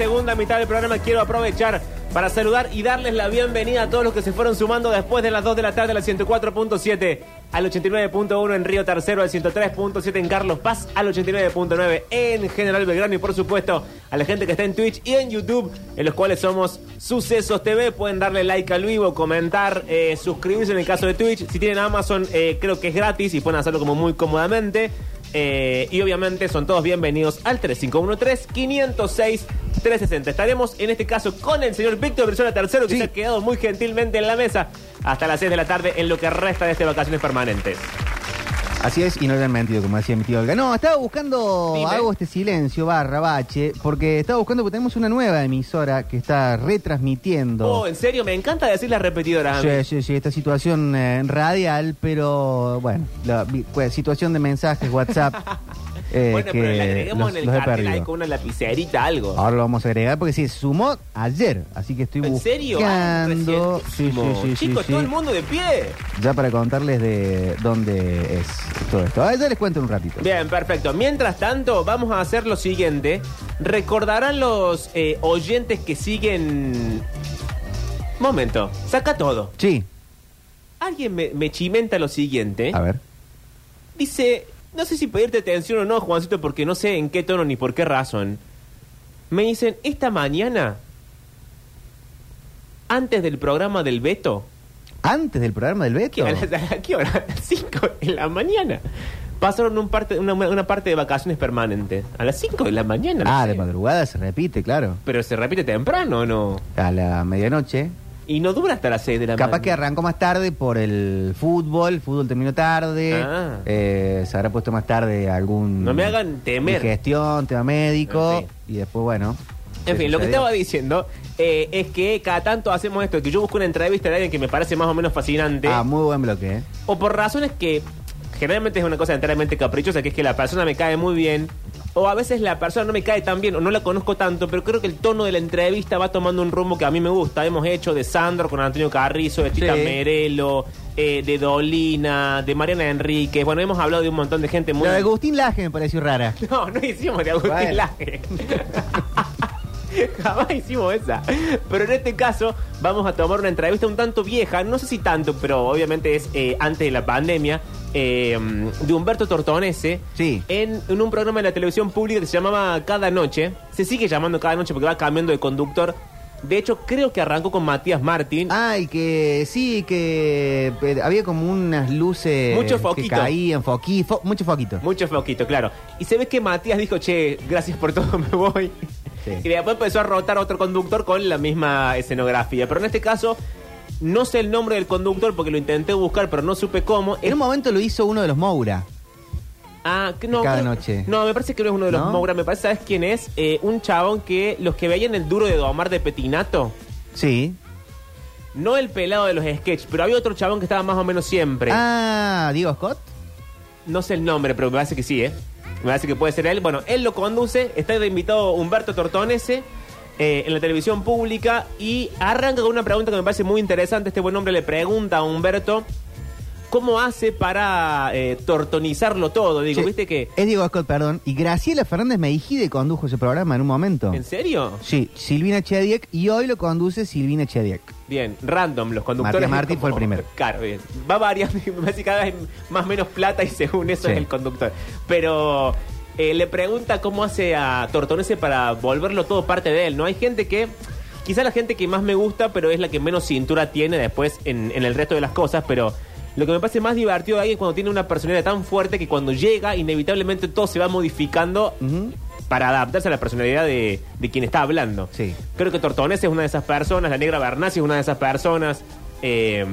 segunda mitad del programa quiero aprovechar para saludar y darles la bienvenida a todos los que se fueron sumando después de las 2 de la tarde a la 104.7, al 89.1 en Río Tercero, al 103.7 en Carlos Paz, al 89.9 en General Belgrano y por supuesto a la gente que está en Twitch y en YouTube, en los cuales somos Sucesos TV. Pueden darle like al vivo, comentar, eh, suscribirse en el caso de Twitch. Si tienen Amazon, eh, creo que es gratis y pueden hacerlo como muy cómodamente. Eh, y obviamente son todos bienvenidos al 3513-506-360. Estaremos en este caso con el señor Víctor Brizola Tercero, que Sí. se ha quedado muy gentilmente en la mesa hasta las 6 de la tarde en lo que resta de este vacaciones permanentes. Así es, y no le han mentido, como decía mi tío Olga. No, estaba buscando, Dime. hago este silencio, barra, bache, porque estaba buscando, porque tenemos una nueva emisora que está retransmitiendo. Oh, en serio, me encanta decir las repetidoras. a mí. Sí, sí, sí, esta situación eh, radial, pero bueno, la vi- pues, situación de mensajes, WhatsApp. eh, bueno, que pero le agregamos los- en el los he cartel ahí con una lapicerita, algo. Ahora lo vamos a agregar porque sí, sumó ayer, así que estoy ¿En serio? Ah, buscando. sí, sí, recientísimo. sí, sí, Chicos, sí. todo el mundo de pie. Ya para contarles de dónde es todo esto. Ah, ya les cuento un ratito. Bien, perfecto. Mientras tanto, vamos a hacer lo siguiente. Recordarán los eh, oyentes que siguen... Momento, saca todo. Sí, Alguien me, me chimenta lo siguiente. a ver. Dice, no sé si pedirte atención o no, Juancito, porque no sé en qué tono ni por qué razón. Me dicen, esta mañana, antes del programa del Beto, Antes del programa del Beto. ¿qué, a, las, ¿a qué hora? A las 5 de la mañana. Pasaron un parte, una, una parte de vacaciones permanentes. A las 5 de la mañana. no Ah, sé. de madrugada se repite, claro. Pero se repite temprano, ¿o ¿no? A la medianoche. Y no dura hasta las 6 de la mañana. Capaz que arrancó más tarde por el fútbol, el fútbol terminó tarde, Ah. eh, se habrá puesto más tarde algún... No me hagan temer. Gestión, tema médico, y después, bueno... En ¿qué fin, lo que estaba diciendo eh, es que cada tanto hacemos esto, que yo busco una entrevista de alguien que me parece más o menos fascinante, Ah, muy buen bloque, ¿eh? o por razones que generalmente es una cosa enteramente caprichosa, que es que la persona me cae muy bien, o a veces la persona no me cae tan bien, o no la conozco tanto, pero creo que el tono de la entrevista va tomando un rumbo que a mí me gusta. Hemos hecho de Sandro con Antonio Carrizo, de Tita Sí. Merelo, eh, de Dolina, de Mariana Enríquez, bueno, hemos hablado de un montón de gente muy... Lo de Agustín Laje me pareció rara. No, no hicimos de Agustín Bueno. Laje. Jamás hicimos esa. Pero en este caso vamos a tomar una entrevista un tanto vieja, no sé si tanto, pero obviamente es eh, antes de la pandemia, eh, de Humberto Tortonese, Sí. en, en un programa de la televisión pública que se llamaba Cada Noche. Se sigue llamando Cada Noche porque va cambiando de conductor. De hecho, creo que arrancó con Matías Martín. Ay, que sí, que eh, había como unas luces Mucho que foquito. caían, foqui, fo- mucho foquito. Mucho foquito, claro. Y se ve que Matías dijo, che, gracias por todo, me voy. Sí. Y después empezó a rotar otro conductor con la misma escenografía. Pero en este caso, no sé el nombre del conductor porque lo intenté buscar, pero no supe cómo. En un momento lo hizo uno de los Moura. Ah, que no. Cada creo- noche. No, me parece que no es uno de los ¿No? Moura. Me parece, ¿sabes quién es? Eh, un chabón que los que veían el duro de Domar de Petinato. Sí. No el pelado de los sketches, pero había otro chabón que estaba más o menos siempre. Ah, Diego Scott. No sé el nombre, pero me parece que sí, ¿eh? Me parece que puede ser él. Bueno, él lo conduce, está de invitado Humberto Tortonese eh, en la televisión pública y arranca con una pregunta que me parece muy interesante. Este buen hombre le pregunta a Humberto cómo hace para eh, tortonizarlo todo. Digo, ¿viste que? Es Diego Scott, perdón. Y Graciela Fernández Meijide condujo ese programa en un momento. ¿En serio? Sí, Silvina Chediek y hoy lo conduce Silvina Chediek. Bien, random, los conductores. Martín como- fue el primero. Claro, bien. Va variando, me parece que cada vez más o menos plata y según eso Sí. es el conductor. Pero eh, le pregunta cómo hace a Tortonese para volverlo todo parte de él, ¿no? Hay gente que, quizá la gente que más me gusta, pero es la que menos cintura tiene después en, en el resto de las cosas, pero... Lo que me parece más divertido de ahí es cuando tiene una personalidad tan fuerte que cuando llega, inevitablemente todo se va modificando para adaptarse a la personalidad de, de quien está hablando. Sí. Creo que Tortones es una de esas personas, la negra Bernasi es una de esas personas. eh,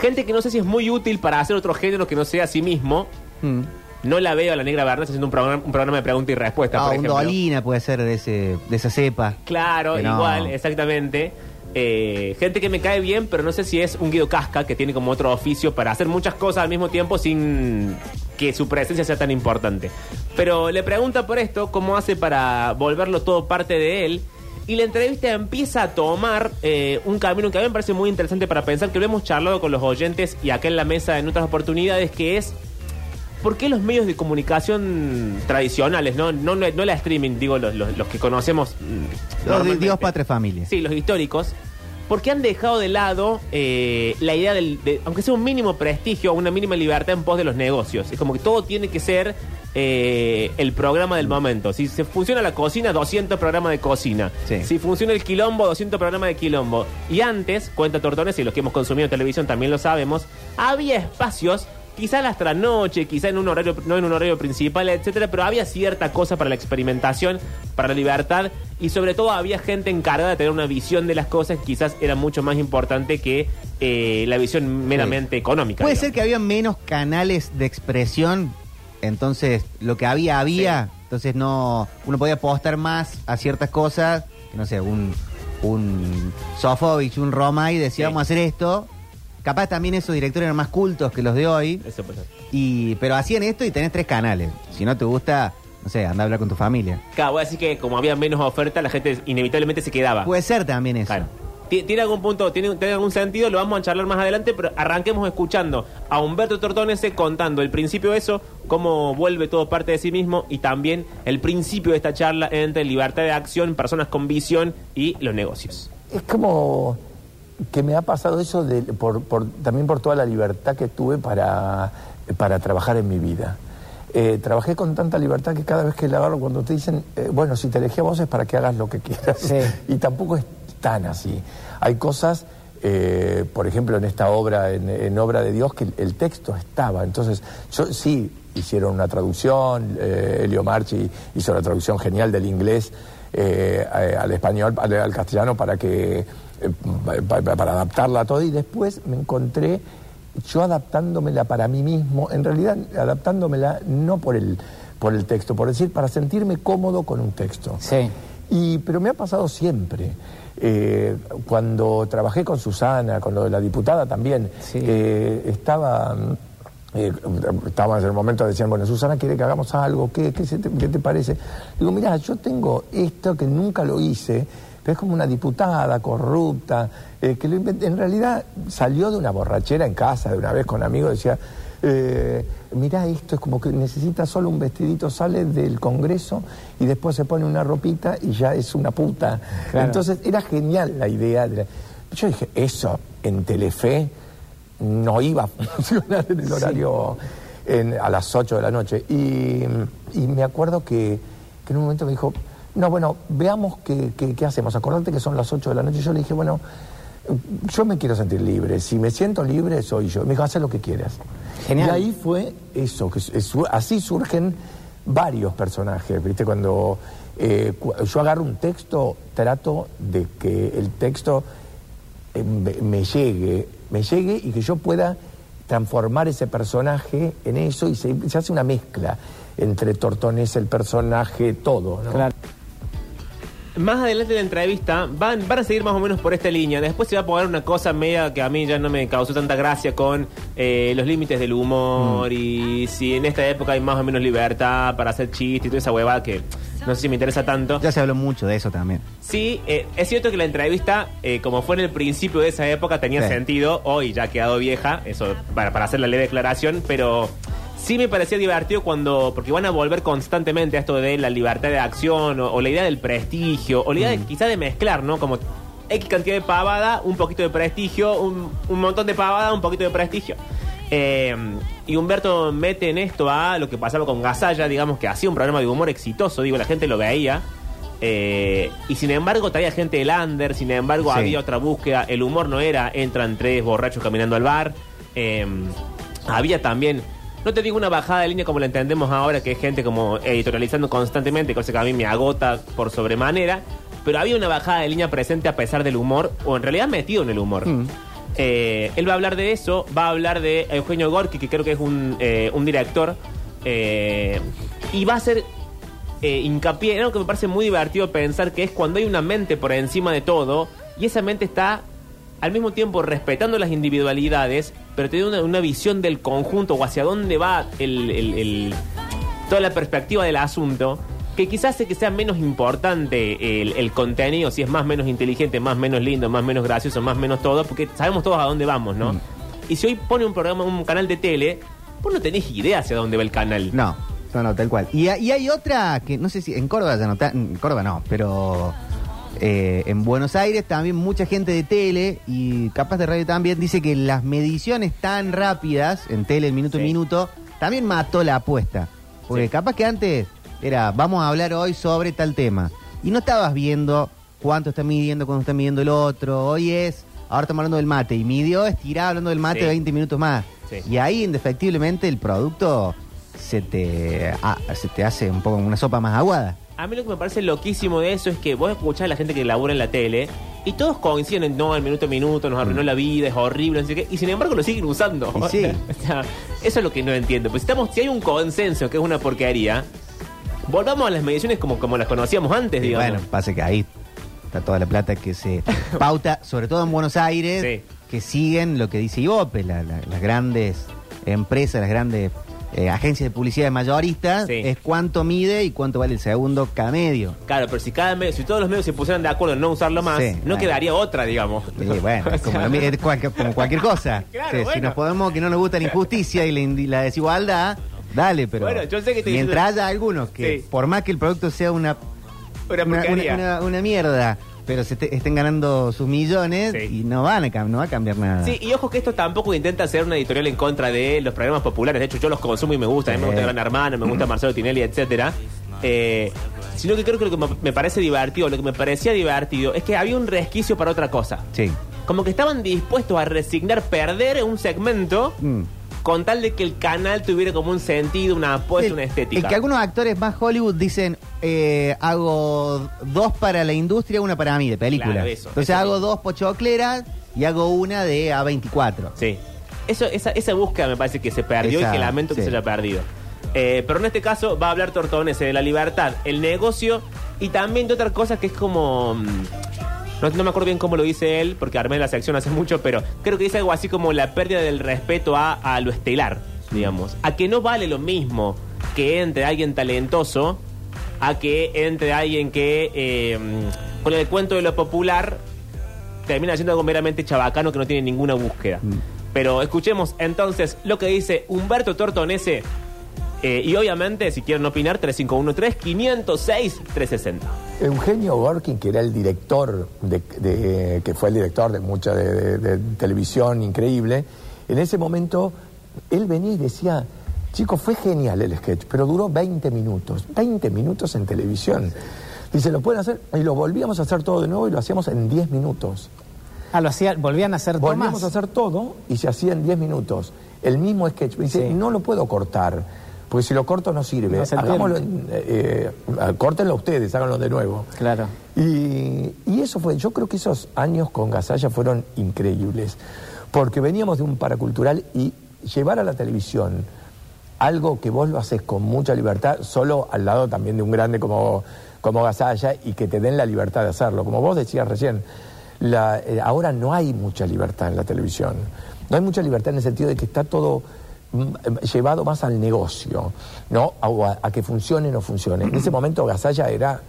gente que no sé si es muy útil para hacer otro género que no sea a sí mismo. Mm. No la veo a la negra Bernasi haciendo un programa, un programa de pregunta y respuesta, Ah, por un ejemplo. Dolina puede ser de, ese, de esa cepa. Claro, no. igual, exactamente. Eh, gente que me cae bien, pero no sé si es un Guido Casca que tiene como otro oficio para hacer muchas cosas al mismo tiempo sin que su presencia sea tan importante. Pero le pregunta por esto, cómo hace para volverlo todo parte de él. Y la entrevista empieza a tomar eh, un camino que a mí me parece muy interesante para pensar, que lo hemos charlado con los oyentes y acá en la mesa en otras oportunidades, que es ¿por qué los medios de comunicación tradicionales, no, no, no, no la streaming, digo, los, los- los que conocemos... mm, Los de? Dios, patria, familia. Sí, los históricos. Porque han dejado de lado eh, la idea del, de, aunque sea un mínimo prestigio una mínima libertad en pos de los negocios. Es como que todo tiene que ser eh, el programa del momento. Si se funciona la cocina, 200 programas de cocina. Sí. Si funciona el quilombo, 200 programas de quilombo. Y antes, cuenta Tortones, y los que hemos consumido televisión también lo sabemos, había espacios quizá a la trasnoche, quizá en un horario, no en un horario principal, etcétera, pero había cierta cosa para la experimentación, para la libertad, y sobre todo había gente encargada de tener una visión de las cosas que quizás era mucho más importante que eh, la visión meramente económica. Puede digamos. ser que había menos canales de expresión, entonces lo que había, había, entonces no, uno podía apostar más a ciertas cosas, no sé, un, un Sofovich, un Roma y decía Sí. vamos a hacer esto. Capaz también esos directores eran más cultos que los de hoy, Eso puede ser. y, pero hacían esto y tenés tres canales. Si no te gusta, no sé, anda a hablar con tu familia. Claro, voy a decir que como había menos oferta, la gente inevitablemente se quedaba. Puede ser también eso. Claro. Ti- ¿Tiene algún punto, tiene, tiene algún sentido? Lo vamos a charlar más adelante, pero arranquemos escuchando a Humberto Tortonese contando el principio de eso, cómo vuelve todo parte de sí mismo y también el principio de esta charla entre libertad de acción, personas con visión y los negocios. Es como que me ha pasado eso de, por, por- también por toda la libertad que tuve para, para trabajar en mi vida. Eh, trabajé con tanta libertad que cada vez que la agarro, cuando te dicen, eh, bueno, si te elegí a vos es para que hagas lo que quieras. Sí. Y tampoco es tan así. Hay cosas, eh, por ejemplo, en esta obra, en, en Obra de Dios, que el, el texto estaba. Entonces, yo sí hicieron una traducción, Elio Marchi hizo una traducción genial del inglés al español, al, al castellano, para que para adaptarla a todo. Y después me encontré yo adaptándomela para mí mismo, en realidad adaptándomela no por el, por el texto, por decir, para sentirme cómodo con un texto. Sí. Y, pero me ha pasado siempre. Eh, cuando trabajé con Susana, con lo de la diputada también, Sí. eh, estaba... mm, eh, estábamos en el momento, decían, bueno, Susana quiere que hagamos algo, ¿qué, qué, se te, qué te parece? Digo, mira, yo tengo esto que nunca lo hice, pero es como una diputada corrupta, eh, que lo en realidad salió de una borrachera en casa, de una vez con amigos, decía, eh, mira, esto es como que necesita solo un vestidito, sale del Congreso y después se pone una ropita y ya es una puta. Claro. Entonces era genial la idea. De la- Yo dije, eso en Telefe no iba a funcionar en el horario en- a las 8 de la noche. Y, y me acuerdo que, que en un momento me dijo, no, bueno, veamos qué, qué- qué hacemos. Acordate que son las 8 de la noche. Yo le dije, bueno, yo me quiero sentir libre. Si me siento libre, soy yo. Me dijo, haz lo que quieras. Genial. Y ahí fue eso, que es- así surgen varios personajes, ¿viste? Cuando eh, yo agarro un texto, trato de que el texto eh, me, me llegue, me llegue y que yo pueda transformar ese personaje en eso y se, se hace una mezcla entre Tortones, el personaje, todo, ¿no? Claro. Más adelante de la entrevista van, van a seguir más o menos por esta línea. Después se va a poner una cosa media que a mí ya no me causó tanta gracia con eh, los límites del humor y si en esta época hay más o menos libertad para hacer chistes y toda esa huevada que no sé si me interesa tanto. Ya se habló mucho de eso también. Sí, eh, es cierto que la entrevista, eh, como fue en el principio de esa época, tenía Sí. sentido. Hoy ya ha quedado vieja, eso para, para hacer la leve declaración, pero sí me parecía divertido cuando. Porque van a volver constantemente a esto de la libertad de acción o, o la idea del prestigio, o la idea de, quizá de mezclar, ¿no? Como X cantidad de pavada, un poquito de prestigio, un, un montón de pavada, un poquito de prestigio. Eh, y Humberto mete en esto a lo que pasaba con Gasalla, digamos que hacía un programa de humor exitoso, digo, la gente lo veía. Eh, y sin embargo traía gente del under, sin embargo Sí. había otra búsqueda, el humor no era entran tres borrachos caminando al bar, eh, había también, no te digo una bajada de línea como la entendemos ahora, que es gente como editorializando constantemente, cosa que a mí me agota por sobremanera, pero había una bajada de línea presente a pesar del humor, o en realidad metido en el humor. Mm. Eh, él va a hablar de eso, va a hablar de Eugenio Gorki, que creo que es un, eh, un director, eh, y va a eh, hincapié en algo que me parece muy divertido pensar, que es cuando hay una mente por encima de todo, y esa mente está al mismo tiempo respetando las individualidades, pero tiene una, una visión del conjunto o hacia dónde va el- el- el, toda la perspectiva del asunto, que quizás hace que sea menos importante el, el contenido, si es más menos inteligente, más menos lindo, más menos gracioso, más menos todo, porque sabemos todos a dónde vamos, ¿no? Y si hoy pone un programa, un canal de tele, vos no tenés idea hacia dónde va el canal. No, no, no, tal cual. Y, y hay otra que no sé si en Córdoba ya no está, en Córdoba no, pero eh, en Buenos Aires también mucha gente de tele y capaz de radio también dice que las mediciones tan rápidas en tele, el minuto a Sí. minuto, también mató la apuesta. Porque Sí. capaz que antes era, vamos a hablar hoy sobre tal tema. Y no estabas viendo cuánto está midiendo, cuánto está midiendo el otro. Hoy es, ahora estamos hablando del mate. Y midió, estirá hablando del mate Sí. 20 minutos más. Y ahí, indefectiblemente, el producto se te, ah, se te hace un poco una sopa más aguada. A mí lo que me parece loquísimo de eso es que vos escuchás a la gente que labura en la tele y todos coinciden en no, el minuto a minuto nos arruinó la vida, es horrible, no sé qué, y sin embargo lo siguen usando. Y sí. O sea, eso es lo que no entiendo. Pues si, estamos, si hay un consenso que es una porquería, volvamos a las mediciones como, como las conocíamos antes, Y digamos. bueno, pasa que ahí está toda la plata que se pauta, sobre todo en Buenos Aires, Sí. que siguen lo que dice la- la- las grandes empresas, las grandes eh, agencias de publicidad mayoristas, Sí. es cuánto mide y cuánto vale el segundo cada medio. Claro, pero si cada medio, si todos los medios se pusieran de acuerdo en no usarlo más, Sí, no quedaría otra, digamos. Bueno, O como, lo es cualquier, como cualquier cosa. Claro, Si nos podemos, que no nos gusta la injusticia y la, desigualdad, dale, pero Bueno, yo sé que te mientras diciendo- haya algunos que, por más que el producto sea una Una una, porquería. una- una mierda, pero se te- estén ganando sus millones Sí. y no van a, no va a cambiar nada. Sí, y ojo que esto tampoco intenta hacer una editorial en contra de los programas populares. De hecho, yo los consumo y me gusta. A mí me gusta Gran Hermano, me gusta Marcelo Tinelli, etcétera. Eh, sino que creo que lo que me- me parece divertido, lo que me parecía divertido, es que había un resquicio para otra cosa. Sí. Como que estaban dispuestos a resignar perder un segmento Mm. Con tal de que el canal tuviera como un sentido, una apuesta, una estética. el que algunos actores más Hollywood dicen, eh, hago dos para la industria, una para mí, de película. Claro, eso, Entonces eso hago dos pochocleras y hago una de A24. Sí. Eso, esa, esa búsqueda me parece que se perdió Esa, y que lamento que sí. se haya perdido. Eh, pero en este caso va a hablar Tortonese de la libertad, el negocio y también de otra cosa que es como. No, no me acuerdo bien cómo lo dice él, porque armé la sección hace mucho, pero creo que dice algo así como la pérdida del respeto a, a lo estelar, digamos. A que no vale lo mismo que entre alguien talentoso a que entre alguien que eh, con el cuento de lo popular termina siendo algo meramente chabacano que no tiene ninguna búsqueda. Mm. Pero escuchemos entonces lo que dice Humberto Tortonese. Eh, y obviamente, si quieren opinar, 3513-506-360. Eugenio Gorkin, que era el director, de, de- que fue el director de mucha de, de- de televisión increíble, en ese momento él venía y decía, chicos, fue genial el sketch, pero duró 20 minutos, 20 minutos en televisión. Dice, lo pueden hacer, y lo volvíamos a hacer todo de nuevo y lo hacíamos en 10 minutos. Ah, lo hacía, volvían a hacer Volvíamos tomas. a hacer todo y se hacía en 10 minutos. El mismo sketch. Me dice, Sí. no lo puedo cortar, porque si lo corto no sirve. No Hagámoslo, eh, eh, córtenlo ustedes, háganlo de nuevo. Claro. Y, y eso fue, yo creo que esos años con Gasalla fueron increíbles, porque veníamos de un paracultural y llevar a la televisión algo que vos lo haces con mucha libertad, solo al lado también de un grande como, como Gasalla y que te den la libertad de hacerlo. Como vos decías recién, la- eh, ahora no hay mucha libertad en la televisión. No hay mucha libertad en el sentido de que está todo llevado más al negocio, ¿no? A, a que funcione o no funcione. En ese momento Gasalla era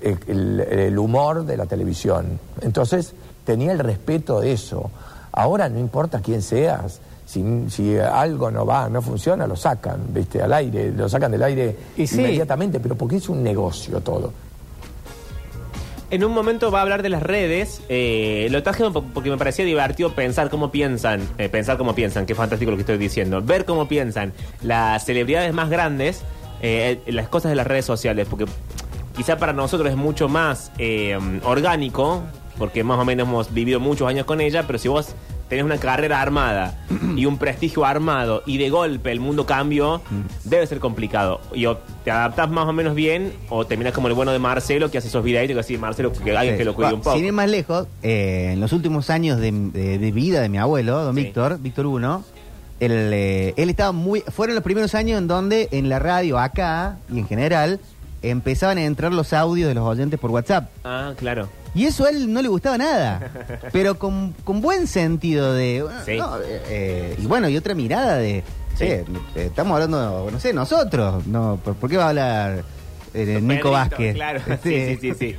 eh, el, el humor de la televisión. Entonces tenía el respeto de eso. Ahora no importa quién seas, si, si algo no va, no funciona, lo sacan, ¿viste? Al aire, lo sacan del aire Y sí. inmediatamente, pero porque es un negocio todo. En un momento va a hablar de las redes. eh, lo traje porque me parecía divertido pensar cómo piensan. eh, pensar cómo piensan, qué fantástico lo que estoy diciendo. Ver cómo piensan las celebridades más grandes, eh, las cosas de las redes sociales. Porque quizá para nosotros es mucho más orgánico, porque más o menos hemos vivido muchos años con ella, pero si vos tenés una carrera armada y un prestigio armado y de golpe el mundo cambió, debe ser complicado. Y o te adaptás más o menos bien o terminás como el bueno de Marcelo que hace esos videitos que así, Marcelo, que alguien que lo cuide un poco. Sin ir más lejos, eh, en los últimos años de, de- de vida de mi abuelo, don Sí. Víctor, Víctor Uno, él, eh, él estaba muy. Fueron los primeros años en donde en la radio, acá y en general, empezaban a entrar los audios de los oyentes por WhatsApp. Ah, claro. Y eso a él no le gustaba nada, pero con, con buen sentido de... Sí. no, eh, eh, y bueno, y otra mirada de... Sí. eh, estamos hablando, no sé, nosotros. no ¿Por, qué va a hablar Nico Pedrito, Vázquez? Claro, sí, sí, sí. sí.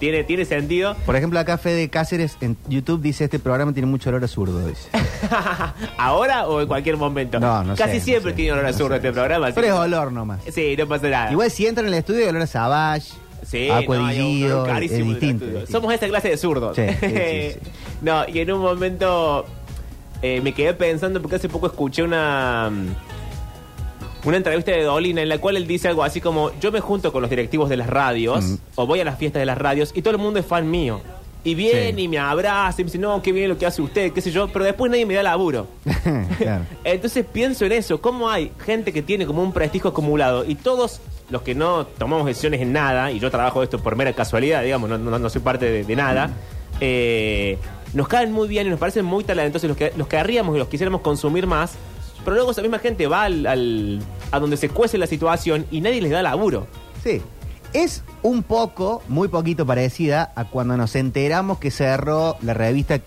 tiene, tiene sentido. Por ejemplo, acá Fede Cáceres en YouTube dice este programa tiene mucho olor a zurdo, dice. ¿Ahora o en cualquier momento? No, no Casi sé, siempre tiene olor a zurdo sé, este programa. Pero es olor nomás. Sí, no pasa nada. Igual si entran en el estudio, olor a Savage, Sí, Aqua no, es distinto. Somos esa clase de zurdos. Sí, sí, no, y en un momento eh, me quedé pensando porque hace poco escuché una una entrevista de Dolina en la cual él dice algo así como yo me junto con los directivos de las radios Mm. o voy a las fiestas de las radios y todo el mundo es fan mío. Y viene Sí. y me abraza y me dice, no, qué bien lo que hace usted, qué sé yo, pero después nadie me da laburo. Claro. Entonces pienso en eso, cómo hay gente que tiene como un prestigio acumulado y todos los que no tomamos decisiones en nada, y yo trabajo esto por mera casualidad, digamos, no, no- no soy parte de, de nada, eh, nos caen muy bien y nos parecen muy talentosos los que los querríamos y los quisiéramos consumir más, pero luego esa misma gente va al, al- a donde se cuece la situación y nadie les da laburo. Sí. Es un poco, muy poquito parecida a cuando nos enteramos que cerró la revista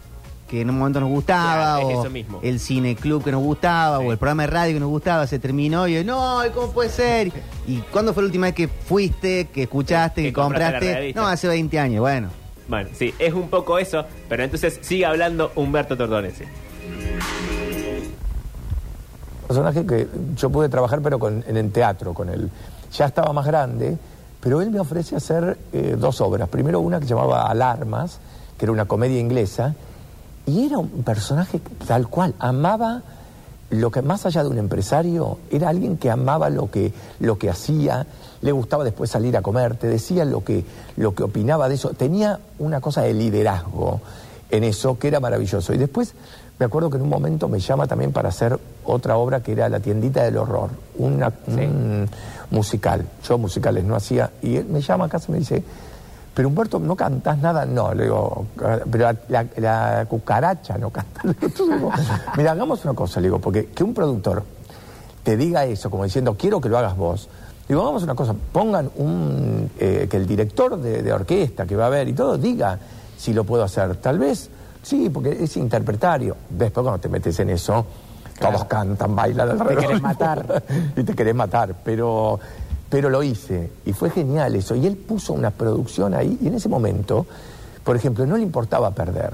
que en un momento nos gustaba, Claro, es o eso mismo. el cine club que nos gustaba, Sí. o el programa de radio que nos gustaba, se terminó y no, ¿cómo puede ser? ¿Y cuándo fue la última vez que fuiste, que escuchaste, Que que, compraste la compraste? revista. No, hace 20 años, bueno. Bueno, sí, es un poco eso, pero entonces sigue hablando Humberto Tordonesi. personaje que yo pude trabajar, pero con, en el teatro con él. Ya estaba más grande, pero él me ofrece hacer eh, dos obras. Primero una que llamaba Alarmas, que era una comedia inglesa, y era un personaje tal cual, amaba lo que más allá de un empresario, era alguien que amaba lo que, lo que hacía, le gustaba después salir a comer, te decía lo que, lo que opinaba de eso, tenía una cosa de liderazgo en eso que era maravilloso. Y después me acuerdo que en un momento me llama también para hacer otra obra que era La tiendita del horror, una, un musical. Yo musicales no hacía. Y él me llama a casa y me dice, pero Humberto, ¿no cantás nada? No, le digo, pero la, la- la cucaracha no canta. Digo, Mira, hagamos una cosa, le digo, porque que un productor te diga eso, como diciendo, quiero que lo hagas vos. Digo, hagamos una cosa, pongan un, eh, que el director de, de orquesta que va a ver y todo diga si lo puedo hacer. Tal vez, sí, porque es interpretario. Después cuando te metes en eso, todos cantan, bailan alrededor. querés matar. y te querés matar, pero, pero lo hice. Y fue genial eso. Y él puso una producción ahí, y en ese momento, por ejemplo, no le importaba perder.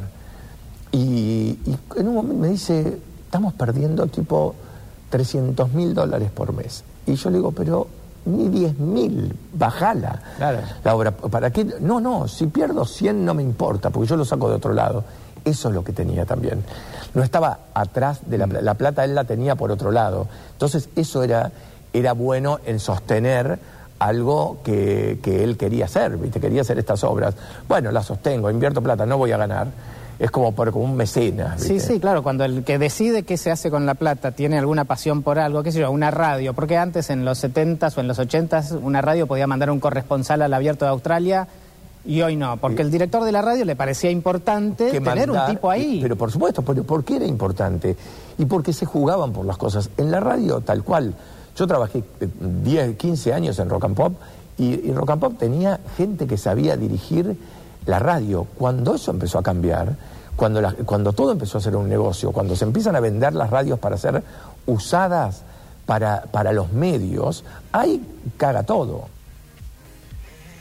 Y, y en un momento me dice, estamos perdiendo tipo 300 mil dólares por mes. Y yo le digo, pero ni 10 mil, bajala Claro. la obra. ¿Para qué? No, no, si pierdo 100 no me importa, porque yo lo saco de otro lado. Eso es lo que tenía también. No estaba atrás de la, pla- la plata, él la tenía por otro lado. Entonces eso era, era bueno en sostener algo que, que él quería hacer, ¿viste? Quería hacer estas obras. Bueno, las sostengo, invierto plata, no voy a ganar. Es como, por, como un mecenas. Sí, sí, claro, cuando el que decide qué se hace con la plata tiene alguna pasión por algo, qué sé yo, una radio, porque antes en los 70s o en los 80s una radio podía mandar un corresponsal al abierto de Australia y hoy no, porque el director de la radio le parecía importante tener mandar, un tipo ahí. Pero por supuesto, pero ¿por qué era importante? Y porque se jugaban por las cosas. En la radio, tal cual. Yo trabajé eh, 10, 15 años en Rock and Pop y, y Rock and Pop tenía gente que sabía dirigir la radio. Cuando eso empezó a cambiar, cuando, la- cuando todo empezó a ser un negocio, cuando se empiezan a vender las radios para ser usadas para, para los medios, ahí caga todo.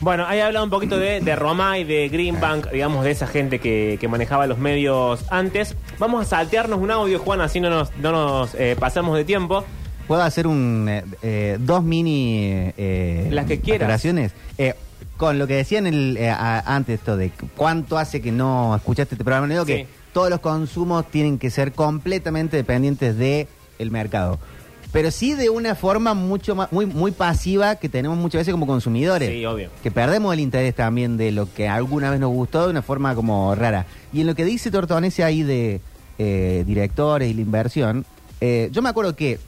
Bueno, ahí habla un poquito de, de Roma y de Greenbank, digamos, de esa gente que, que manejaba los medios antes. Vamos a saltearnos un audio, Juan, así no nos, no nos eh, pasamos de tiempo. ¿Puedo hacer un eh, eh, dos mini eh, Las que quieras. aclaraciones? Eh, con lo que decían el, eh, a- antes esto de cuánto hace que no escuchaste este programa, digo Sí. que todos los consumos tienen que ser completamente dependientes de el mercado. Pero sí de una forma mucho más, muy, muy pasiva que tenemos muchas veces como consumidores. Sí, obvio. Que perdemos el interés también de lo que alguna vez nos gustó de una forma como rara. Y en lo que dice Tortonese ahí de eh, directores y la inversión, eh, yo me acuerdo que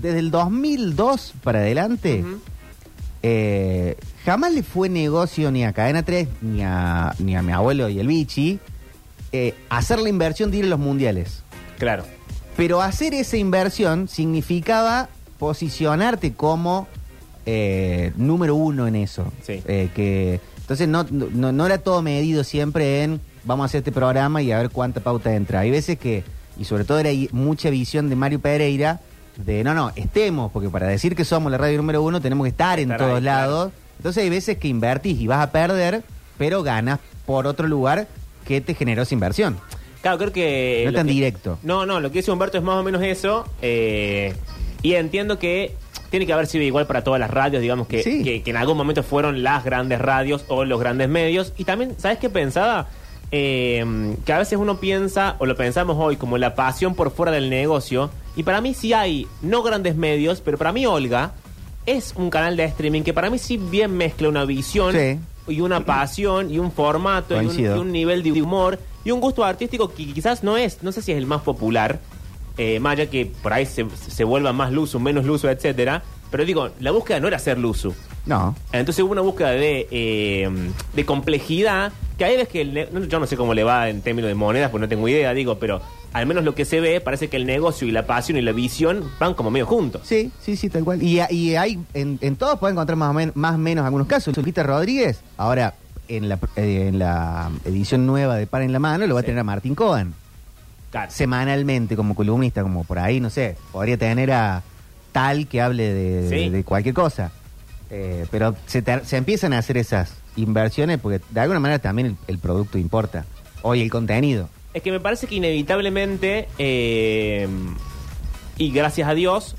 desde el 2002 para adelante, eh, jamás le fue negocio ni a Cadena 3 ni a, ni a mi abuelo y el bichi eh, hacer la inversión de ir a los mundiales. Claro. Pero hacer esa inversión significaba posicionarte como eh, número uno en eso. Sí. Eh, que, entonces no, no, no era todo medido siempre en vamos a hacer este programa y a ver cuánta pauta entra. Hay veces que, y sobre todo era mucha visión de Mario Pereira, de no, no, estemos, porque para decir que somos la radio número uno tenemos que estar en todos ahí, lados. Entonces hay veces que invertís y vas a perder pero ganas por otro lugar que te generó esa inversión. Claro, creo que... No tan que- directo. No, no, lo que dice Humberto es más o menos eso. eh, y entiendo que tiene que haber sido igual para todas las radios, digamos, que, Sí. que, que en algún momento fueron las grandes radios o los grandes medios. Y también, ¿sabes qué pensaba? Eh, que a veces uno piensa, o lo pensamos hoy, como la pasión por fuera del negocio. Y para mí sí hay, no grandes medios, pero para mí Olga es un canal de streaming que para mí sí bien mezcla una visión Sí. Y una pasión y un formato y un, Coincido. y un nivel de humor y un gusto artístico que quizás no es, no sé si es el más popular, eh, más allá que por ahí se, se vuelva más luso, menos luso, etcétera. Pero digo, la búsqueda no era ser luso. No. Entonces hubo una búsqueda de, eh, de complejidad, que hay veces que el ne- no, yo no sé cómo le va en términos de monedas, pues no tengo idea, digo, pero al menos lo que se ve, parece que el negocio y la pasión y la visión van como medio juntos. Sí, sí, sí, tal cual. Y, y hay, en, en todos pueden encontrar más o menos, más o menos algunos casos. Lupita Rodríguez, ahora en la, eh, en la edición nueva de Par en la Mano, lo va a Sí. tener a Martín Cohen. Claro. Semanalmente, como columnista, como por ahí, no sé. Podría tener a tal que hable de, Sí. de cualquier cosa. Eh, pero se, ter- se empiezan a hacer esas inversiones porque de alguna manera también el, el producto importa. Hoy el contenido. Es que me parece que inevitablemente, eh, y gracias a Dios,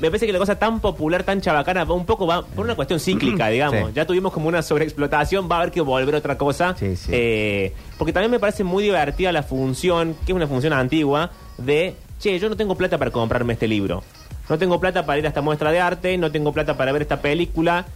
me parece que la cosa tan popular, tan chabacana, va un poco va por una cuestión cíclica, digamos. Sí. Ya tuvimos como una sobreexplotación, va a haber que volver a otra cosa. Sí, sí. Eh, porque también me parece muy divertida la función, que es una función antigua, de, che, yo no tengo plata para comprarme este libro. No tengo plata para ir a esta muestra de arte, no tengo plata para ver esta película.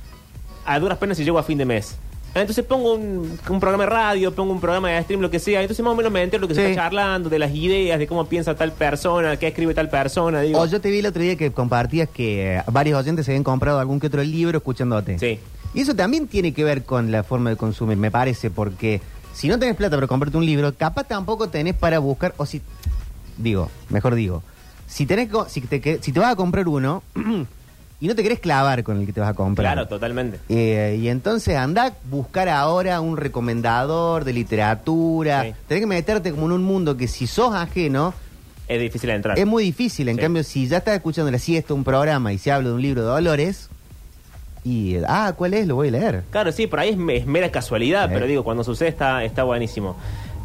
A duras penas si llego a fin de mes. Entonces pongo un, un programa de radio, pongo un programa de stream, lo que sea. Entonces más o menos me entero lo que se está charlando, de las ideas, de cómo piensa tal persona, qué escribe tal persona. Digo, O yo te vi el otro día que compartías que eh, varios oyentes se habían comprado algún que otro libro escuchándote. Sí. Y eso también tiene que ver con la forma de consumir, me parece, porque si no tenés plata para comprarte un libro, capaz tampoco tenés para buscar, o si, digo, mejor digo, si tenés, si te, si te vas a comprar uno y no te querés clavar con el que te vas a comprar. claro, totalmente. Eh, y entonces anda a buscar ahora un recomendador de literatura. Sí. Tenés que meterte como en un mundo que si sos ajeno, Es difícil entrar. es muy difícil. En Sí. cambio, si ya estás escuchando la siesta, un programa y se habla de un libro de Dolores, y, ah, ¿cuál es? Lo voy a leer. Claro, sí, por ahí es, me- es mera casualidad, pero digo, cuando sucede está, está buenísimo.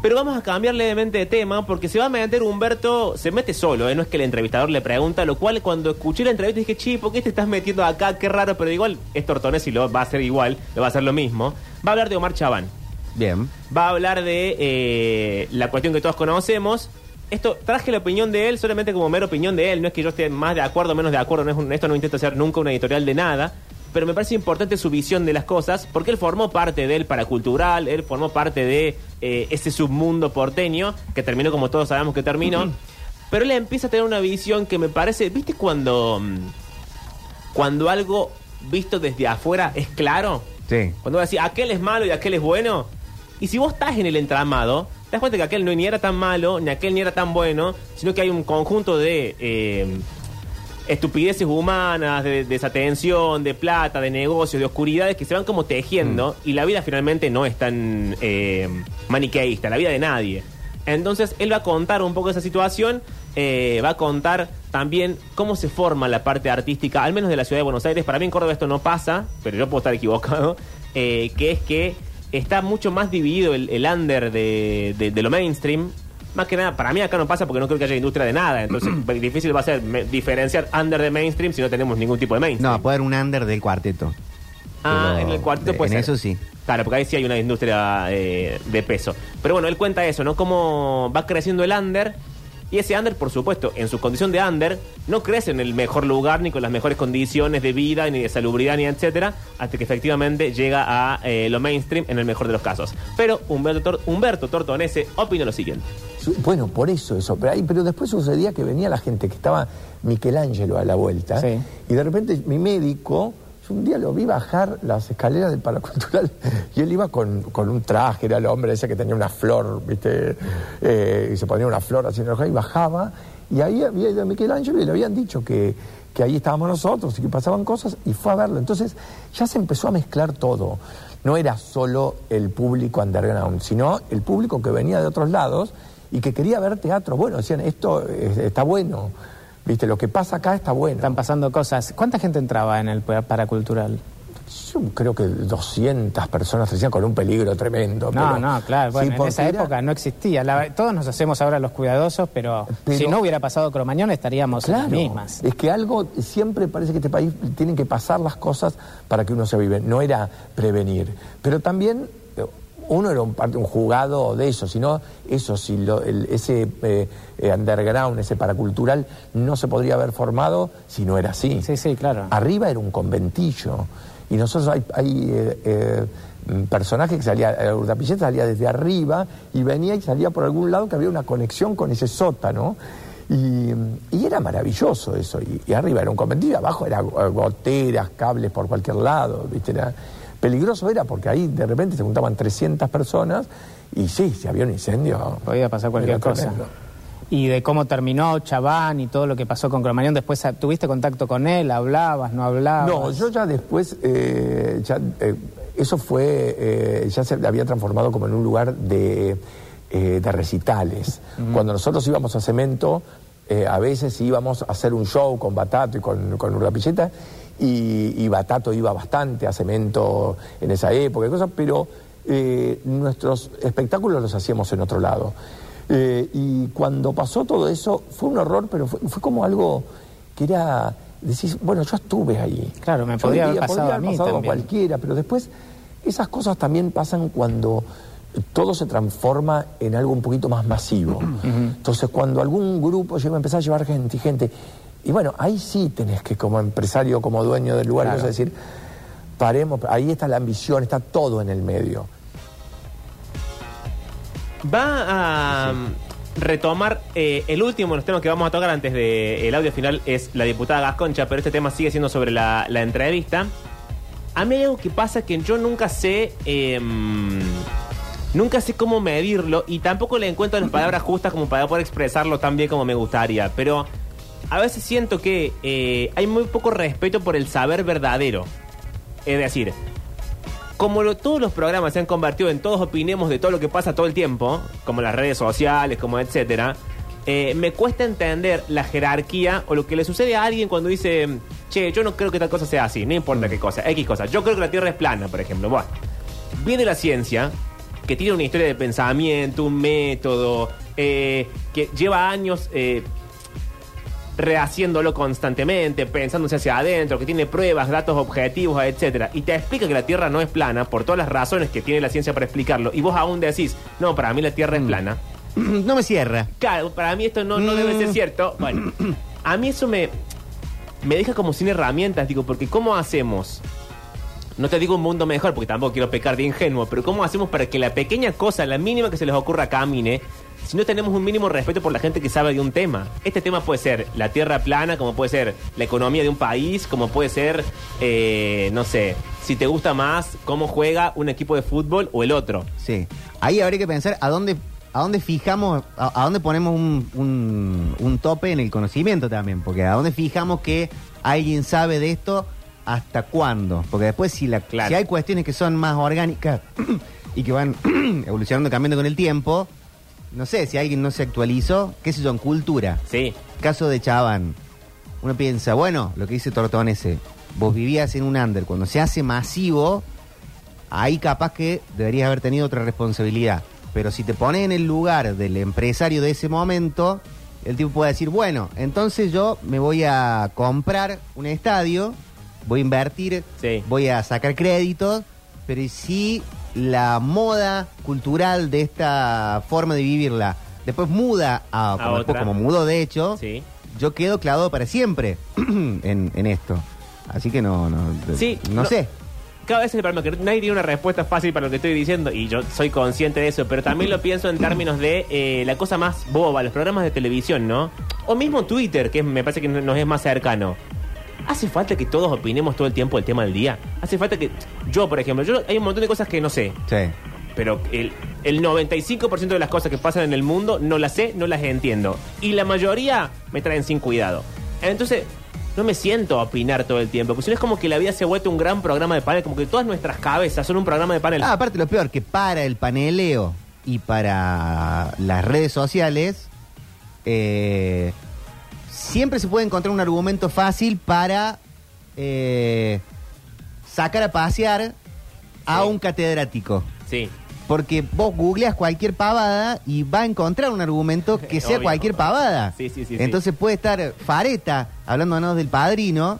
Pero vamos a cambiar levemente de tema porque se va a meter Humberto, se mete solo, ¿eh? no es que el entrevistador le pregunta, lo cual cuando escuché la entrevista dije, chi, ¿por qué te estás metiendo acá? Qué raro, pero igual es Tortones y lo va a hacer igual, lo va a hacer lo mismo. Va a hablar de Omar Chaván, Bien. va a hablar de eh, la cuestión que todos conocemos. Esto, traje la opinión de él solamente como mera opinión de él, no es que yo esté más de acuerdo o menos de acuerdo, no es un- esto no intento hacer nunca una editorial de nada, pero me parece importante su visión de las cosas, porque él formó parte del paracultural, él formó parte de eh, ese submundo porteño, que terminó como todos sabemos que terminó, pero él empieza a tener una visión que me parece, ¿viste cuando, cuando algo visto desde afuera es claro? Sí. Cuando vas a decir, aquel es malo y aquel es bueno. Y si vos estás en el entramado, te das cuenta que aquel no ni era tan malo, ni aquel ni era tan bueno, sino que hay un conjunto de eh, estupideces humanas, de desatención, de plata, de negocios, de oscuridades que se van como tejiendo y la vida finalmente no es tan eh, maniqueísta, la vida de nadie. Entonces él va a contar un poco esa situación, eh, va a contar también cómo se forma la parte artística, al menos de la ciudad de Buenos Aires. Para mí en Córdoba esto no pasa, pero yo puedo estar equivocado, eh, que es que está mucho más dividido el, el under de, de- de lo mainstream. Más que nada, para mí acá no pasa porque no creo que haya industria de nada, entonces difícil va a ser me- diferenciar under de mainstream si no tenemos ningún tipo de mainstream. No, puede haber un under del cuarteto. Ah, Pero en el cuartito en puede ser. eso sí. Claro, porque ahí sí hay una industria eh, de peso. Pero bueno, él cuenta eso, ¿no? Cómo va creciendo el under. Y ese under, por supuesto, en su condición de under, no crece en el mejor lugar, ni con las mejores condiciones de vida, ni de salubridad, ni etcétera, hasta que efectivamente llega a eh, lo mainstream en el mejor de los casos. Pero Humberto, Tor- Humberto Tortonese opina lo siguiente. Bueno, por eso eso. Pero, ahí- pero después sucedía que venía la gente, que estaba Michelangelo a la vuelta. Sí. Y de repente mi médico, un día lo vi bajar las escaleras del paracultural y él iba con, con un traje, era el hombre ese que tenía una flor, ¿viste? Eh, y se ponía una flor así en el y bajaba. Y ahí había ido Michelangelo y le habían dicho que, que ahí estábamos nosotros y que pasaban cosas y fue a verlo. Entonces ya se empezó a mezclar todo. No era solo el público underground, sino el público que venía de otros lados y que quería ver teatro. Bueno, decían, esto está bueno, ¿viste? Lo que pasa acá está bueno. Están pasando cosas. ¿Cuánta gente entraba en el pa- paracultural? yo creo que 200 personas, 300, con un peligro tremendo. No, pero- no, claro. Bueno, en esa era- época no existía. La- todos nos hacemos ahora los cuidadosos, pero, Pero- si no hubiera pasado Cromañón estaríamos en Claro, las mismas. es que algo, siempre parece que este país tienen que pasar las cosas para que uno se vive, no era prevenir. Pero también uno era un, parte- un jugado de eso, sino eso, si lo- el- ese eh, eh, underground, ese paracultural, no se podría haber formado si no era así. Sí, sí, claro. Arriba era un conventillo. Y nosotros hay, hay, eh, eh, mm, personajes que salía, Urdapilleta salía desde arriba y venía y salía por algún lado que había una conexión con ese sótano. Y, y era maravilloso eso. Y, y arriba era un conventillo, abajo era go- goteras, cables por cualquier lado. ¿viste? Era, peligroso era porque ahí de repente se juntaban 300 personas y sí, si había un incendio. Podía pasar cualquier cosa. tremendo. Y de cómo terminó Chabán y todo lo que pasó con Cromañón, después tuviste contacto con él, hablabas, no hablabas. No, yo ya después, eh, ya, eh, eso fue, eh, ya se había transformado como en un lugar de, eh, de recitales. Cuando nosotros íbamos a Cemento, eh, a veces íbamos a hacer un show con Batato y con, con Urdapilleta, y, y Batato iba bastante a Cemento en esa época y cosas, pero eh, nuestros espectáculos los hacíamos en otro lado. Eh, y cuando pasó todo eso, fue un horror, pero fue, fue como algo que era. Decís, bueno, yo estuve ahí. Claro, me podría haber pasado podría a haber mí pasado a también. cualquiera, pero después esas cosas también pasan cuando todo se transforma en algo un poquito más masivo. Entonces, cuando algún grupo lleva a empezar a llevar gente y gente, y bueno, ahí sí tenés que, como empresario, como dueño del lugar, Claro. decir, paremos, ahí está la ambición, está todo en el medio. Va a retomar eh, el último de los temas que vamos a tocar antes del audio final es la diputada Gasconcha, pero este tema sigue siendo sobre la, la entrevista. A mí hay algo que pasa que yo nunca sé, eh, nunca sé cómo medirlo y tampoco le encuentro las palabras justas como para poder expresarlo tan bien como me gustaría. Pero a veces siento que eh, hay muy poco respeto por el saber verdadero. Es decir, como todos los programas se han convertido en todos opinemos de todo lo que pasa todo el tiempo, como las redes sociales, como etcétera, eh, me cuesta entender la jerarquía o lo que le sucede a alguien cuando dice, che, yo no creo que tal cosa sea así, no importa qué cosa, X cosa. Yo creo que la Tierra es plana, por ejemplo. Bueno, viene la ciencia, que tiene una historia de pensamiento, un método, eh, que lleva años rehaciéndolo constantemente, pensándose hacia adentro, que tiene pruebas, datos objetivos, etcétera, y te explica que la Tierra no es plana por todas las razones que tiene la ciencia para explicarlo, y vos aún decís, no, para mí la Tierra es plana. no me cierra. Claro, para mí esto no, no debe ser cierto. Bueno, a mí eso me, me deja como sin herramientas, digo, porque ¿cómo hacemos? No te digo un mundo mejor, porque tampoco quiero pecar de ingenuo, pero ¿cómo hacemos para que la pequeña cosa, la mínima que se les ocurra, camine? Si no tenemos un mínimo respeto por la gente que sabe de un tema. Este tema puede ser la tierra plana, como puede ser la economía de un país, como puede ser, eh, no sé, si te gusta más cómo juega un equipo de fútbol o el otro. Sí. Ahí habría que pensar a dónde, a dónde fijamos, a, a dónde ponemos un, un- un tope en el conocimiento también. Porque a dónde fijamos que alguien sabe de esto, hasta cuándo. Porque después, si, la, Claro. si hay cuestiones que son más orgánicas y que van evolucionando, cambiando con el tiempo, no sé, si alguien no se actualizó, qué sé yo, en cultura. Sí. Caso de Chabán. Uno piensa, bueno, lo que dice Tortonese, vos vivías en un under, cuando se hace masivo, ahí capaz que deberías haber tenido otra responsabilidad. Pero si te pones en el lugar del empresario de ese momento, el tipo puede decir, bueno, entonces yo me voy a comprar un estadio, voy a invertir, Sí. voy a sacar créditos, pero ¿y si la moda cultural de esta forma de vivirla después muda a, como, otra. como mudó de hecho, Sí. yo quedo clavado para siempre en, en esto. Así que no, no, Sí, no, no- sé. Cada vez es el problema, que nadie tiene una respuesta fácil para lo que estoy diciendo y yo soy consciente de eso, pero también lo pienso en términos de eh, la cosa más boba, los programas de televisión, ¿no? O mismo Twitter, que me parece que nos es más cercano. ¿Hace falta que todos opinemos todo el tiempo del tema del día? ¿Hace falta que... Yo, por ejemplo, yo hay un montón de cosas que no sé, Sí. pero el, el 95% de las cosas que pasan en el mundo no las sé, no las entiendo. Y la mayoría me traen sin cuidado. Entonces, no me siento a opinar todo el tiempo, porque si no es como que la vida se ha vuelto un gran programa de panel, como que todas nuestras cabezas son un programa de panel. Ah, aparte lo peor, que para el paneleo y para las redes sociales, eh, siempre se puede encontrar un argumento fácil para eh, sacar a pasear a Sí. un catedrático. Sí. Porque vos googleas cualquier pavada y va a encontrar un argumento que sea Obvio. cualquier pavada. Sí, sí, sí, sí. Entonces puede estar Fareta hablándonos del padrino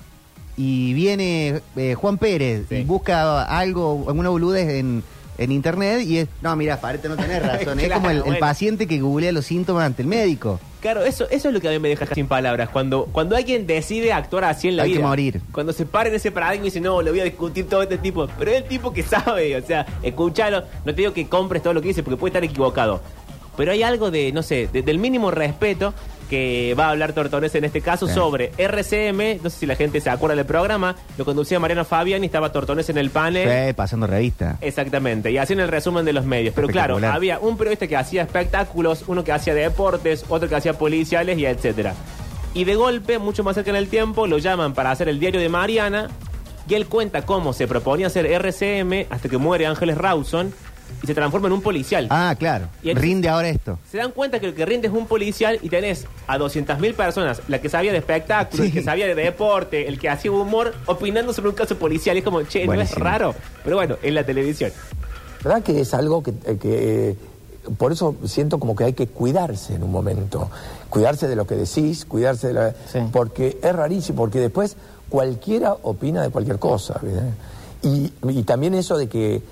y viene eh, Juan Pérez Sí. y busca algo, alguna boludez en, en internet y es, no, mira, Fareta no tenés razón. es como el, el paciente que googlea los síntomas ante el médico. Claro, eso, eso es lo que a mí me deja sin palabras. Cuando, cuando alguien decide actuar así en la Hay que vida. morir. Cuando se para en ese paradigma y dice, no, le voy a discutir todo este tipo. Pero es el tipo que sabe, o sea, escúchalo. No te digo que compres todo lo que dice porque puede estar equivocado. Pero hay algo de, no sé, de- del mínimo respeto que va a hablar Tortones en este caso Sí. sobre RCM. No sé si la gente se acuerda del programa. Lo conducía Mariano Fabián y estaba Tortones en el panel. Sí, pasando revista. Exactamente, y hacían el resumen de los medios. Pero claro, había un periodista que hacía espectáculos, uno que hacía deportes, otro que hacía policiales y etcétera. Y de golpe, mucho más cerca en el tiempo, lo llaman para hacer el diario de Mariana y él cuenta cómo se proponía hacer RCM hasta que muere Ángeles Rawson y se transforma en un policial. Ah, claro. Y el- Rinde ahora esto. Se dan cuenta que lo que rinde es un policial y tenés a 200.000 personas, la que sabía de espectáculos, el que sabía de deporte, el que hacía humor, opinando sobre un caso policial. Y es como, che, no es raro. Pero bueno, en la televisión. ¿Verdad que es algo que, eh, que, eh, por eso siento como que hay que cuidarse en un momento? Cuidarse de lo que decís, cuidarse de la... Sí. Porque es rarísimo, porque después cualquiera opina de cualquier cosa. Y, y también eso de que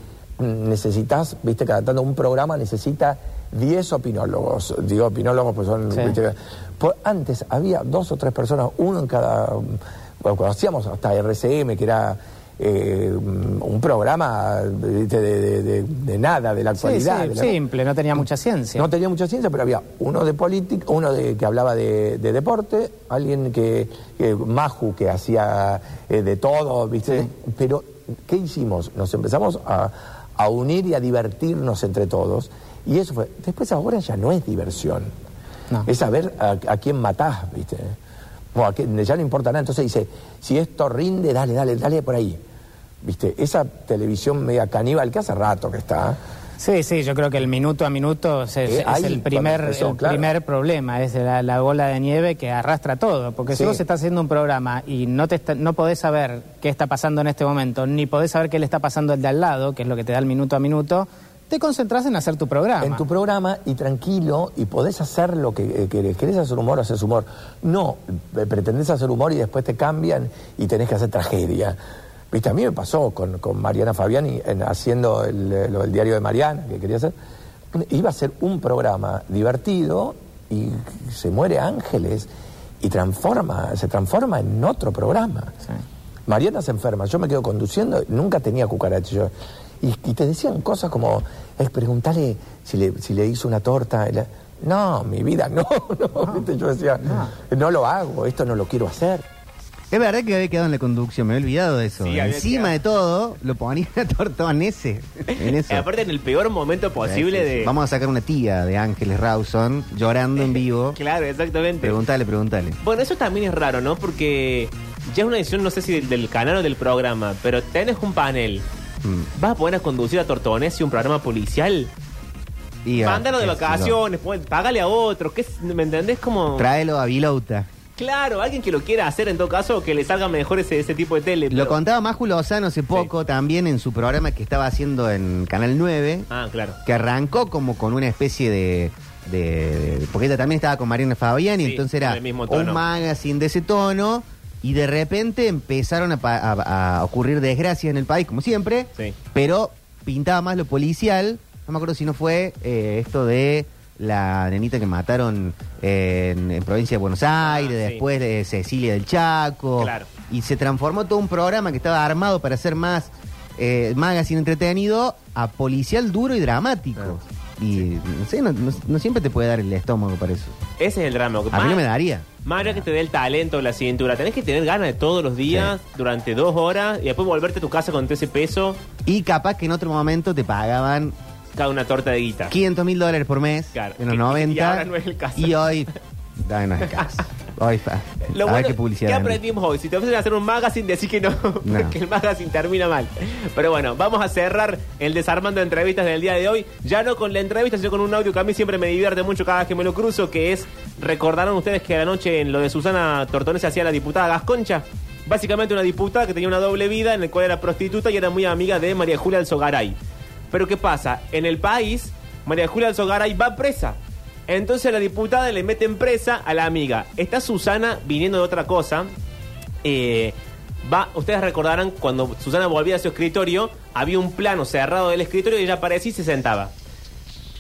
necesitas, viste, cada tanto un programa necesita 10 opinólogos. Digo opinólogos pues son... Sí. ¿viste? Por- antes había dos o tres personas, uno en cada... Bueno, cuando hacíamos hasta RCM, que era eh, un programa ¿viste? de, de- de- de nada, de la actualidad. sí, de la- simple, no tenía mucha ciencia. no tenía mucha ciencia, pero había uno de política, uno de, que hablaba de, de deporte, alguien que, que Maju, que hacía eh, de todo, ¿viste? Pero, ¿qué hicimos? Nos empezamos a, a unir y a divertirnos entre todos. Y eso fue. Después, ahora ya no es diversión. No. Es saber a, a quién matás, ¿viste? O a quién- ya no importa nada. Entonces dice, si esto rinde, dale, dale, dale por ahí. ¿Viste? Esa televisión media caníbal que hace rato que está. Sí, sí, yo creo que el minuto a minuto es, Eh, es ahí el primer, cuando empezó, el claro. primer problema, es la, la bola de nieve que arrastra todo. Porque si Sí. vos estás haciendo un programa y no, te está- no podés saber qué está pasando en este momento, ni podés saber qué le está pasando al de al lado, que es lo que te da el minuto a minuto, te concentrás en hacer tu programa. en tu programa y tranquilo y podés hacer lo que eh, querés. ¿Querés hacer humor? Haces humor. No, eh, pretendés hacer humor y después te cambian y tenés que hacer tragedia. Viste, a mí me pasó con, con Mariana Fabiani en- haciendo el, lo del diario de Mariana, que quería hacer. Iba a ser un programa divertido y se muere Ángeles y transforma, se transforma en otro programa. Sí. Mariana se enferma, yo me quedo conduciendo, nunca tenía cucaracha yo. Y, y te decían cosas como, es preguntarle si le, si le hizo una torta. la- no, mi vida, no, no. ¿viste? Yo decía, no. lo hago, esto no lo quiero hacer. Es verdad que había quedado en la conducción, me había olvidado de eso. Sí, había Encima quedado. de todo, lo ponía a Tortón ese. En eso. Aparte, en el peor momento posible de. Vamos a sacar una tía de Ángeles Rawson llorando en vivo. Claro, exactamente. Pregúntale, pregúntale. Bueno, eso también es raro, ¿no? Porque ya es una decisión, no sé si del, del canal o del programa, pero tenés un panel. Mm. ¿Vas a poder conducir a Tortones y un programa policial? Y, Mándalo de vacaciones, pues, págale a otro. ¿qué es- ¿Me entendés? Como. Tráelo a Vilauta. Claro, alguien que lo quiera hacer en todo caso, que le salga mejor ese, ese tipo de tele. Lo pero- contaba Maju Lozano hace poco también en su programa que estaba haciendo en Canal 9, Ah, claro. que arrancó como con una especie de... de- de- porque ella también estaba con Mariana Fabián y Sí, entonces con era el mismo tono. un magazine de ese tono y de repente empezaron a, pa- a- a ocurrir desgracias en el país, como siempre, Sí. pero pintaba más lo policial. No me acuerdo si no fue eh, esto de la nenita que mataron en, en provincia de Buenos Aires, Ah, sí. después de Cecilia del Chaco. Claro. Y se transformó todo un programa que estaba armado para ser más eh, magazine entretenido a policial duro y dramático. Y no sé, no, no- no siempre te puede dar el estómago para eso. Ese es el drama. A mí no me daría. Más allá que te dé el talento la cintura, tenés que tener ganas de todos los días, durante dos horas, y después volverte a tu casa con ese peso, Y capaz que en otro momento te pagaban cada una torta de guita. 500 mil dólares por mes Claro. en los Y- y 90. ahora no es el caso. Y hoy. No, no es el caso. Hoy, fa- Lo a ver bueno, qué publicidad. ¿qué dan. aprendimos hoy? Si te ofrecen hacer un magazine, decís que no, porque el magazine termina mal. Pero bueno, vamos a cerrar el desarmando de entrevistas del día de hoy. Ya no con la entrevista, sino con un audio que a mí siempre me divierte mucho cada vez que me lo cruzo, que es, recordaron ustedes que a la noche en lo de Susana Tortones se hacía la diputada Gasconcha. básicamente una diputada que tenía una doble vida en el cual era prostituta y era muy amiga de María Julia Alzogaray. Pero ¿qué pasa? En el país, María Julia Alzogaray va presa. Entonces la diputada le mete en presa a la amiga. Está Susana viniendo de otra cosa. Eh, va, ustedes recordarán cuando Susana volvía a su escritorio, había un plano cerrado del escritorio y ella aparecía y se sentaba.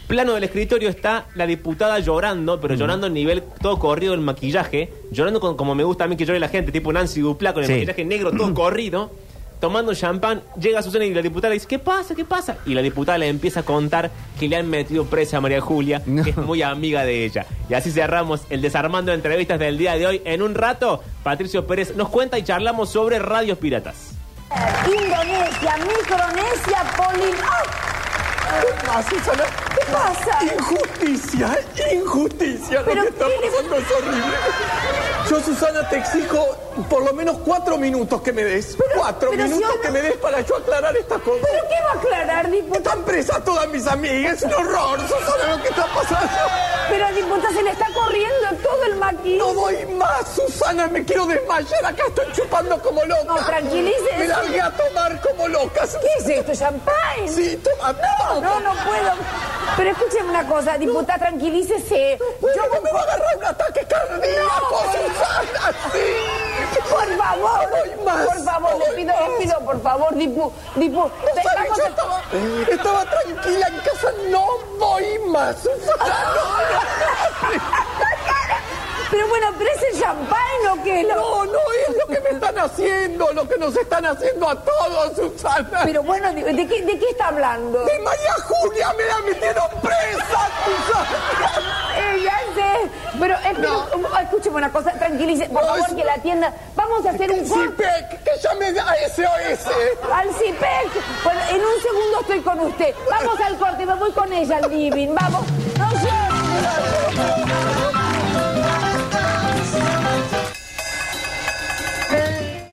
Plano del escritorio está la diputada llorando, pero llorando a nivel todo corrido el maquillaje, llorando con- como me gusta a mí que llore la gente, tipo Nancy Duplá con el Sí. maquillaje negro todo corrido, tomando champán, llega Susana y la diputada le dice, ¿qué pasa? ¿Qué pasa? Y la diputada le empieza a contar que le han metido presa a María Julia, No. que es muy amiga de ella. Y así cerramos el desarmando de entrevistas del día de hoy. En un rato, Patricio Pérez nos cuenta y charlamos sobre radios piratas. Indonesia, Micronesia, Polin... Susana, ¿Qué pasa? Injusticia, injusticia. Pero lo que está ¿qué le- pasando es horrible. Yo, Susana, te exijo por lo menos cuatro minutos que me des. cuatro pero si minutos que me des para yo aclarar estas cosas. ¿Pero qué va a aclarar, diputado? Están presas todas mis amigas. Es un horror. Susana, lo que está pasando. Pero al diputado se le está corriendo todo el maquillaje. No doy más, Susana. Me quiero desmayar. Acá estoy chupando como loca. No, tranquilícese. Me largué a tomar como loca. ¿Qué es esto, champán? Sí, toma. No, no, no puedo. Pero escúcheme una cosa, diputada, tranquilícese. Bueno, Yo que me va a agarrar un ataque cardíaco, Susana. Sí. Por favor, No más. por favor, le pido, le pido, por favor, Dipu, Dipu, No sabes, yo estaba, estaba tranquila en casa, no voy más. Susana, Pero bueno, pero es el champán o qué? Lo- No, no es lo que me están haciendo, lo que nos están haciendo a todos, Susana. Pero bueno, ¿de, de qué, de qué está hablando? De María Julia me la metieron presa, Susana. Eh, ya sé, pero escúcheme una cosa, tranquilice, por No, favor, es- que la atienda. Vamos a hacer un Cipec, que llame a SOS. al CIPEC. Bueno, en un segundo estoy con usted. Vamos al corte, me voy con ella al living, vamos. No llores.